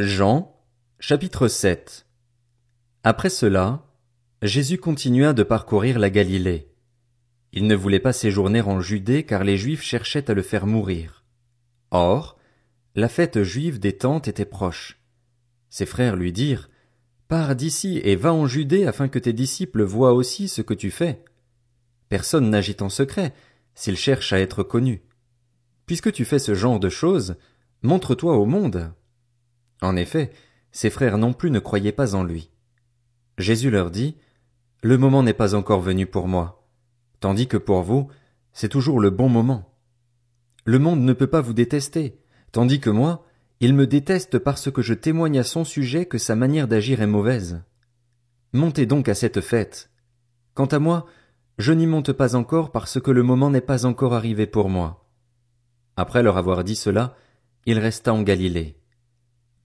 Jean, chapitre 7 Après cela, Jésus continua de parcourir la Galilée. Il ne voulait pas séjourner en Judée car les Juifs cherchaient à le faire mourir. Or, la fête juive des tentes était proche. Ses frères lui dirent, Pars d'ici et va en Judée afin que tes disciples voient aussi ce que tu fais. Personne n'agit en secret, s'il cherche à être connu. Puisque tu fais ce genre de choses, montre-toi au monde. En effet, ses frères non plus ne croyaient pas en lui. Jésus leur dit, Le moment n'est pas encore venu pour moi, tandis que pour vous, c'est toujours le bon moment. Le monde ne peut pas vous détester, tandis que moi, il me déteste parce que je témoigne à son sujet que sa manière d'agir est mauvaise. Montez donc à cette fête. Quant à moi, je n'y monte pas encore parce que le moment n'est pas encore arrivé pour moi. Après leur avoir dit cela, il resta en Galilée.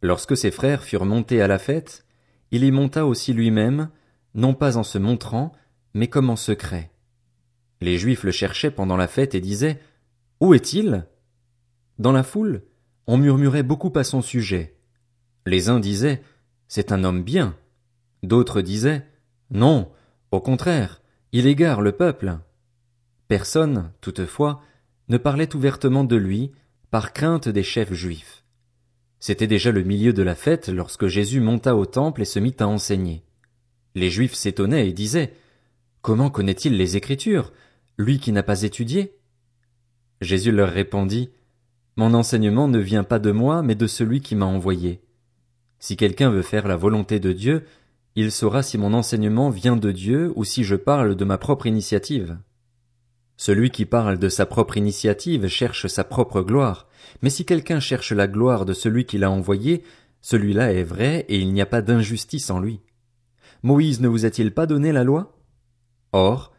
Lorsque ses frères furent montés à la fête, il y monta aussi lui-même, non pas en se montrant, mais comme en secret. Les Juifs le cherchaient pendant la fête et disaient Où est-il? Dans la foule, on murmurait beaucoup à son sujet. Les uns disaient C'est un homme bien. D'autres disaient Non, au contraire, il égare le peuple. Personne, toutefois, ne parlait ouvertement de lui, par crainte des chefs juifs. C'était déjà le milieu de la fête lorsque Jésus monta au temple et se mit à enseigner. Les Juifs s'étonnaient et disaient Comment connaît-il les Écritures, lui qui n'a pas étudié? Jésus leur répondit Mon enseignement ne vient pas de moi, mais de celui qui m'a envoyé. Si quelqu'un veut faire la volonté de Dieu, il saura si mon enseignement vient de Dieu ou si je parle de ma propre initiative. Celui qui parle de sa propre initiative cherche sa propre gloire, mais si quelqu'un cherche la gloire de celui qui l'a envoyé, celui-là est vrai et il n'y a pas d'injustice en lui. Moïse ne vous a-t-il pas donné la loi? Or,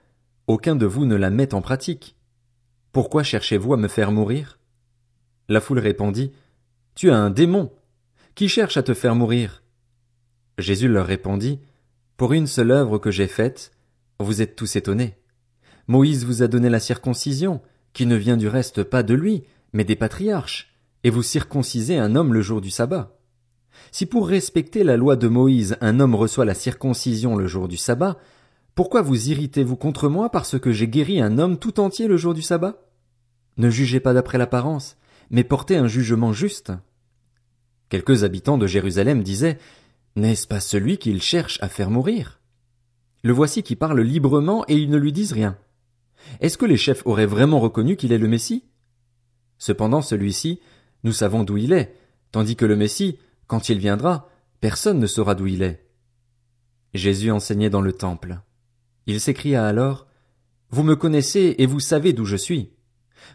aucun de vous ne la met en pratique. Pourquoi cherchez-vous à me faire mourir? La foule répondit, Tu as un démon. Qui cherche à te faire mourir? Jésus leur répondit, Pour une seule œuvre que j'ai faite, vous êtes tous étonnés. Moïse vous a donné la circoncision, qui ne vient du reste pas de lui, mais des patriarches, et vous circoncisez un homme le jour du sabbat. Si pour respecter la loi de Moïse un homme reçoit la circoncision le jour du sabbat, pourquoi vous irritez-vous contre moi parce que j'ai guéri un homme tout entier le jour du sabbat? Ne jugez pas d'après l'apparence, mais portez un jugement juste. Quelques habitants de Jérusalem disaient, N'est-ce pas celui qu'il cherche à faire mourir? Le voici qui parle librement et ils ne lui disent rien. Est-ce que les chefs auraient vraiment reconnu qu'il est le Messie? Cependant celui-ci, nous savons d'où il est, tandis que le Messie, quand il viendra, personne ne saura d'où il est. Jésus enseignait dans le temple. Il s'écria alors, Vous me connaissez et vous savez d'où je suis.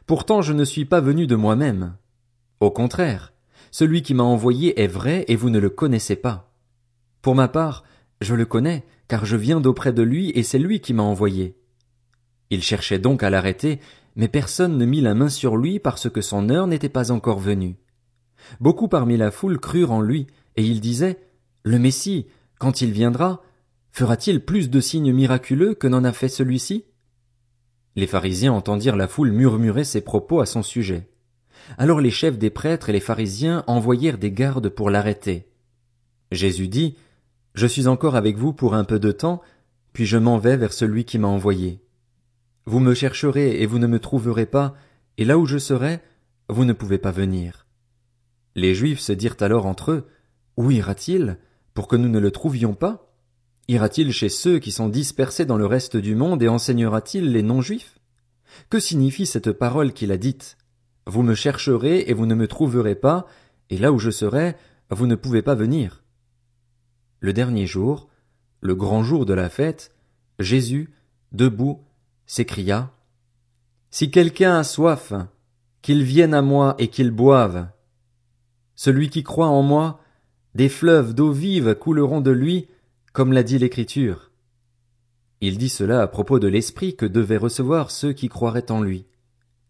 Pourtant je ne suis pas venu de moi-même. Au contraire, celui qui m'a envoyé est vrai et vous ne le connaissez pas. Pour ma part, je le connais, car je viens d'auprès de lui et c'est lui qui m'a envoyé. Il cherchait donc à l'arrêter, mais personne ne mit la main sur lui parce que son heure n'était pas encore venue. Beaucoup parmi la foule crurent en lui, et ils disaient, Le Messie, quand il viendra, fera-t-il plus de signes miraculeux que n'en a fait celui-ci? Les pharisiens entendirent la foule murmurer ces propos à son sujet. Alors les chefs des prêtres et les pharisiens envoyèrent des gardes pour l'arrêter. Jésus dit, Je suis encore avec vous pour un peu de temps, puis je m'en vais vers celui qui m'a envoyé. Vous me chercherez et vous ne me trouverez pas, et là où je serai, vous ne pouvez pas venir. Les Juifs se dirent alors entre eux, Où ira-t-il, pour que nous ne le trouvions pas? Ira-t-il chez ceux qui sont dispersés dans le reste du monde et enseignera-t-il les non-juifs? Que signifie cette parole qu'il a dite? Vous me chercherez et vous ne me trouverez pas, et là où je serai, vous ne pouvez pas venir. Le dernier jour, le grand jour de la fête, Jésus, debout, s'écria Si quelqu'un a soif, qu'il vienne à moi et qu'il boive. Celui qui croit en moi, des fleuves d'eau vive couleront de lui, comme l'a dit l'Écriture. Il dit cela à propos de l'Esprit que devaient recevoir ceux qui croiraient en lui.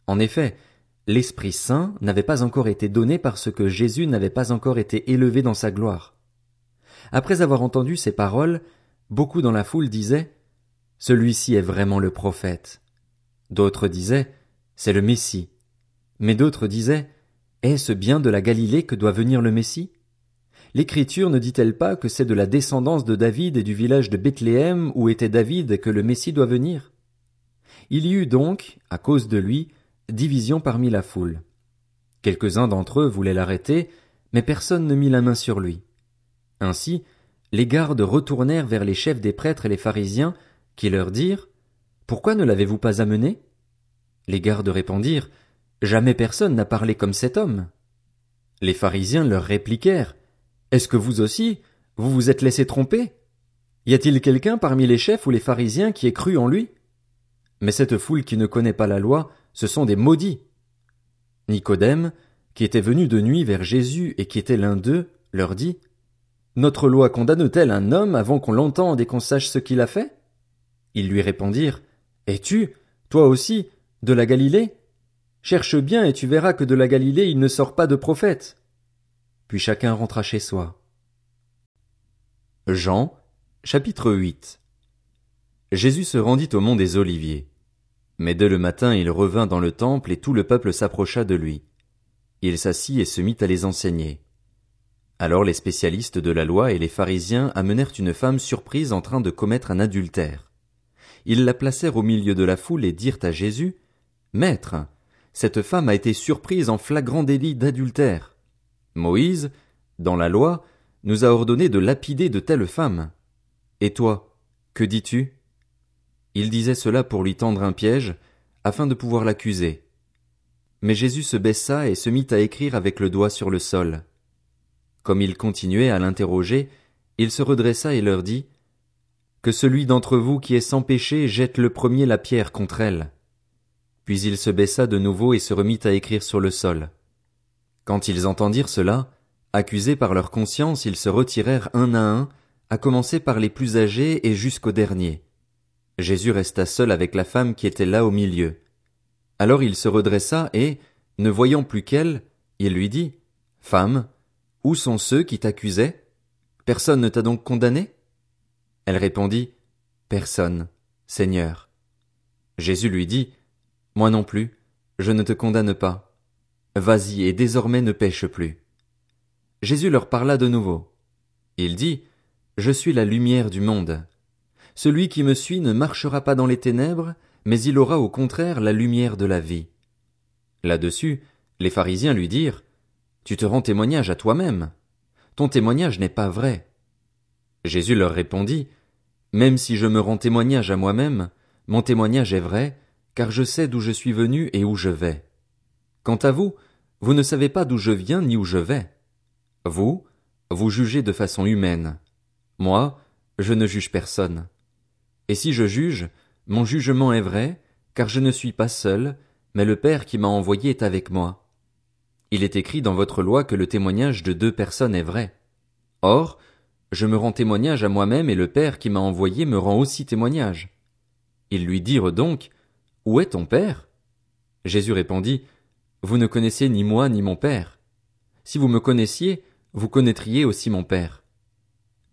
En effet, l'Esprit Saint n'avait pas encore été donné parce que Jésus n'avait pas encore été élevé dans sa gloire. Après avoir entendu ces paroles, beaucoup dans la foule disaient celui-ci est vraiment le prophète. D'autres disaient, c'est le Messie. Mais d'autres disaient, est-ce bien de la Galilée que doit venir le Messie? L'écriture ne dit-elle pas que c'est de la descendance de David et du village de Bethléem où était David que le Messie doit venir? Il y eut donc, à cause de lui, division parmi la foule. Quelques-uns d'entre eux voulaient l'arrêter, mais personne ne mit la main sur lui. Ainsi, les gardes retournèrent vers les chefs des prêtres et les pharisiens, qui leur dirent, Pourquoi ne l'avez-vous pas amené? Les gardes répondirent, Jamais personne n'a parlé comme cet homme. Les pharisiens leur répliquèrent, Est-ce que vous aussi, vous vous êtes laissé tromper? Y a-t-il quelqu'un parmi les chefs ou les pharisiens qui ait cru en lui? Mais cette foule qui ne connaît pas la loi, ce sont des maudits. Nicodème, qui était venu de nuit vers Jésus et qui était l'un d'eux, leur dit, Notre loi condamne-t-elle un homme avant qu'on l'entende et qu'on sache ce qu'il a fait? Ils lui répondirent, Es-tu, toi aussi, de la Galilée? Cherche bien et tu verras que de la Galilée il ne sort pas de prophète. Puis chacun rentra chez soi. Jean, chapitre 8 Jésus se rendit au mont des Oliviers. Mais dès le matin il revint dans le temple et tout le peuple s'approcha de lui. Il s'assit et se mit à les enseigner. Alors les spécialistes de la loi et les pharisiens amenèrent une femme surprise en train de commettre un adultère. Ils la placèrent au milieu de la foule et dirent à Jésus, Maître, cette femme a été surprise en flagrant délit d'adultère. Moïse, dans la loi, nous a ordonné de lapider de telles femmes. Et toi, que dis-tu? Il disait cela pour lui tendre un piège, afin de pouvoir l'accuser. Mais Jésus se baissa et se mit à écrire avec le doigt sur le sol. Comme il continuait à l'interroger, il se redressa et leur dit, Que celui d'entre vous qui est sans péché jette le premier la pierre contre elle. Puis il se baissa de nouveau et se remit à écrire sur le sol. Quand ils entendirent cela, accusés par leur conscience, ils se retirèrent un à un, à commencer par les plus âgés et jusqu'au dernier. Jésus resta seul avec la femme qui était là au milieu. Alors il se redressa et, ne voyant plus qu'elle, il lui dit, Femme, où sont ceux qui t'accusaient? Personne ne t'a donc condamné? Elle répondit, Personne, Seigneur. Jésus lui dit, moi non plus, je ne te condamne pas. Vas-y et désormais ne pêche plus. Jésus leur parla de nouveau. Il dit, Je suis la lumière du monde. Celui qui me suit ne marchera pas dans les ténèbres, mais il aura au contraire la lumière de la vie. Là-dessus, les pharisiens lui dirent, Tu te rends témoignage à toi-même. Ton témoignage n'est pas vrai. Jésus leur répondit, Même si je me rends témoignage à moi-même, mon témoignage est vrai, car je sais d'où je suis venu et où je vais. Quant à vous, vous ne savez pas d'où je viens ni où je vais. Vous, vous jugez de façon humaine. Moi, je ne juge personne. Et si je juge, mon jugement est vrai, car je ne suis pas seul, mais le Père qui m'a envoyé est avec moi. Il est écrit dans votre loi que le témoignage de deux personnes est vrai. Or, je me rends témoignage à moi-même et le Père qui m'a envoyé me rend aussi témoignage. Ils lui dirent donc, où est ton père? Jésus répondit, Vous ne connaissez ni moi ni mon père. Si vous me connaissiez, vous connaîtriez aussi mon père.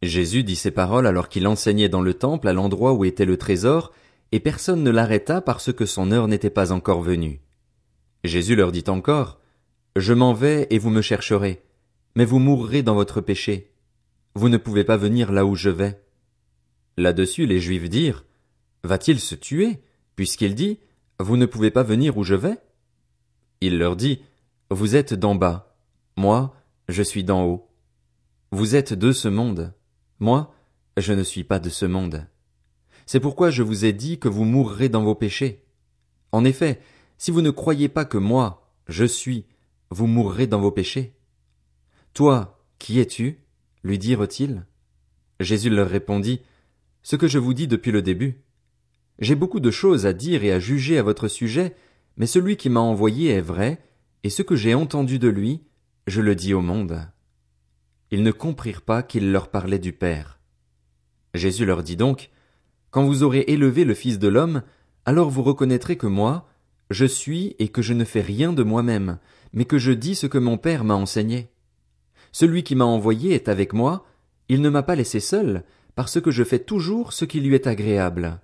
Jésus dit ces paroles alors qu'il enseignait dans le temple à l'endroit où était le trésor, et personne ne l'arrêta parce que son heure n'était pas encore venue. Jésus leur dit encore, Je m'en vais et vous me chercherez, mais vous mourrez dans votre péché. Vous ne pouvez pas venir là où je vais. Là-dessus les Juifs dirent, Va-t-il se tuer? puisqu'il dit, Vous ne pouvez pas venir où je vais? Il leur dit, Vous êtes d'en bas, moi, je suis d'en haut. Vous êtes de ce monde, moi, je ne suis pas de ce monde. C'est pourquoi je vous ai dit que vous mourrez dans vos péchés. En effet, si vous ne croyez pas que moi, je suis, vous mourrez dans vos péchés. Toi, qui es-tu? Lui dirent-ils. Jésus leur répondit, Ce que je vous dis depuis le début. J'ai beaucoup de choses à dire et à juger à votre sujet, mais celui qui m'a envoyé est vrai, et ce que j'ai entendu de lui, je le dis au monde. Ils ne comprirent pas qu'il leur parlait du Père. Jésus leur dit donc, Quand vous aurez élevé le Fils de l'homme, alors vous reconnaîtrez que moi, je suis et que je ne fais rien de moi-même, mais que je dis ce que mon Père m'a enseigné. Celui qui m'a envoyé est avec moi, il ne m'a pas laissé seul, parce que je fais toujours ce qui lui est agréable.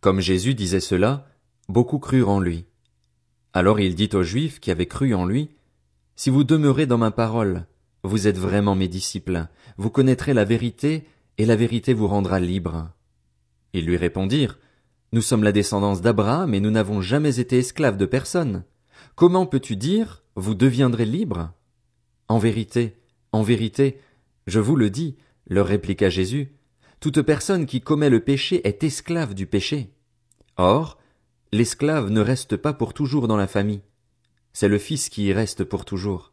Comme Jésus disait cela, beaucoup crurent en lui. Alors il dit aux Juifs qui avaient cru en lui, Si vous demeurez dans ma parole, vous êtes vraiment mes disciples, vous connaîtrez la vérité, et la vérité vous rendra libre. Ils lui répondirent, Nous sommes la descendance d'Abraham et nous n'avons jamais été esclaves de personne. Comment peux-tu dire, vous deviendrez libres? En vérité, en vérité, je vous le dis, leur répliqua Jésus, toute personne qui commet le péché est esclave du péché. Or, l'esclave ne reste pas pour toujours dans la famille. C'est le Fils qui y reste pour toujours.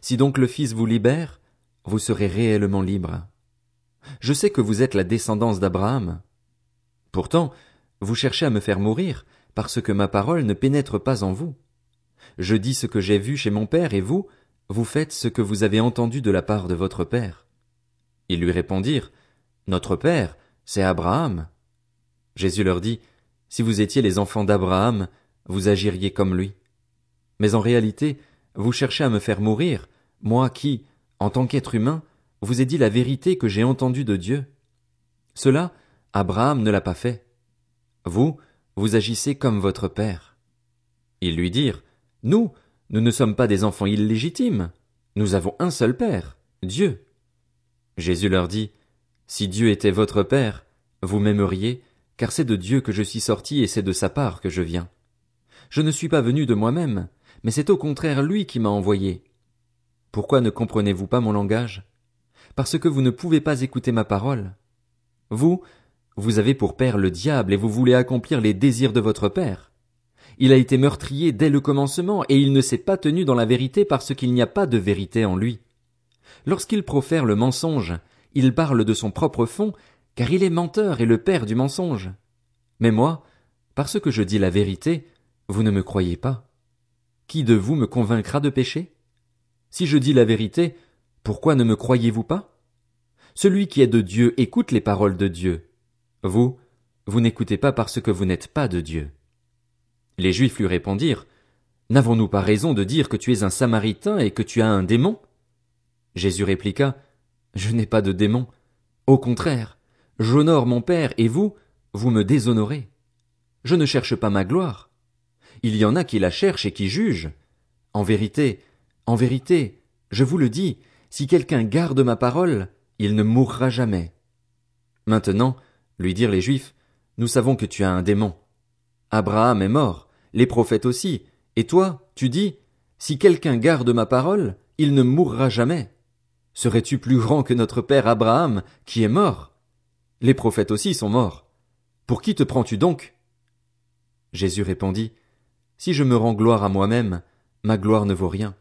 Si donc le Fils vous libère, vous serez réellement libre. Je sais que vous êtes la descendance d'Abraham. Pourtant, vous cherchez à me faire mourir, parce que ma parole ne pénètre pas en vous. Je dis ce que j'ai vu chez mon père, et vous, vous faites ce que vous avez entendu de la part de votre père. Ils lui répondirent, Notre père, c'est Abraham. Jésus leur dit, Si vous étiez les enfants d'Abraham, vous agiriez comme lui. Mais en réalité, vous cherchez à me faire mourir, moi qui, en tant qu'être humain, vous ai dit la vérité que j'ai entendue de Dieu. Cela, Abraham ne l'a pas fait. Vous, vous agissez comme votre père. Ils lui dirent, Nous, nous ne sommes pas des enfants illégitimes. Nous avons un seul Père, Dieu. Jésus leur dit, Si Dieu était votre Père, vous m'aimeriez, car c'est de Dieu que je suis sorti et c'est de sa part que je viens. Je ne suis pas venu de moi-même, mais c'est au contraire lui qui m'a envoyé. Pourquoi ne comprenez-vous pas mon langage? Parce que vous ne pouvez pas écouter ma parole. Vous, vous avez pour père le diable et vous voulez accomplir les désirs de votre père. Il a été meurtrier dès le commencement et il ne s'est pas tenu dans la vérité parce qu'il n'y a pas de vérité en lui. Lorsqu'il profère le mensonge, il parle de son propre fond, car il est menteur et le père du mensonge. Mais moi, parce que je dis la vérité, vous ne me croyez pas. Qui de vous me convaincra de pécher? Si je dis la vérité, pourquoi ne me croyez-vous pas? Celui qui est de Dieu écoute les paroles de Dieu. Vous, vous n'écoutez pas parce que vous n'êtes pas de Dieu. Les Juifs lui répondirent, N'avons-nous pas raison de dire que tu es un Samaritain et que tu as un démon? Jésus répliqua, Je n'ai pas de démon. Au contraire, j'honore mon Père et vous, vous me déshonorez. Je ne cherche pas ma gloire. Il y en a qui la cherchent et qui jugent. En vérité, en vérité, je vous le dis, si quelqu'un garde ma parole, il ne mourra jamais. Maintenant, lui dirent les Juifs, nous savons que tu as un démon. Abraham est mort, les prophètes aussi, et toi, tu dis, si quelqu'un garde ma parole, il ne mourra jamais. Serais-tu plus grand que notre père Abraham, qui est mort? Les prophètes aussi sont morts. Pour qui te prends-tu donc? Jésus répondit, Si je me rends gloire à moi-même, ma gloire ne vaut rien.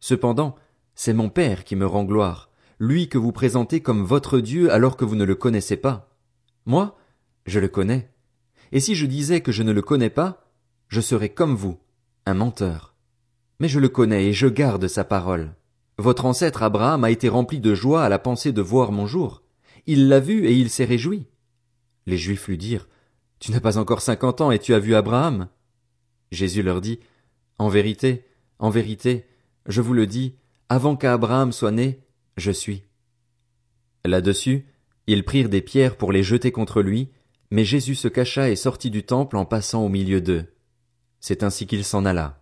Cependant, c'est mon Père qui me rend gloire, lui que vous présentez comme votre Dieu alors que vous ne le connaissez pas. Moi, je le connais. Et si je disais que je ne le connais pas, je serai comme vous, un menteur. Mais je le connais et je garde sa parole. Votre ancêtre Abraham a été rempli de joie à la pensée de voir mon jour. Il l'a vu et il s'est réjoui. Les Juifs lui dirent, Tu n'as pas encore cinquante ans et tu as vu Abraham? Jésus leur dit, En vérité, en vérité, je vous le dis, avant qu'Abraham soit né, je suis. Là-dessus, ils prirent des pierres pour les jeter contre lui, mais Jésus se cacha et sortit du temple en passant au milieu d'eux. C'est ainsi qu'il s'en alla.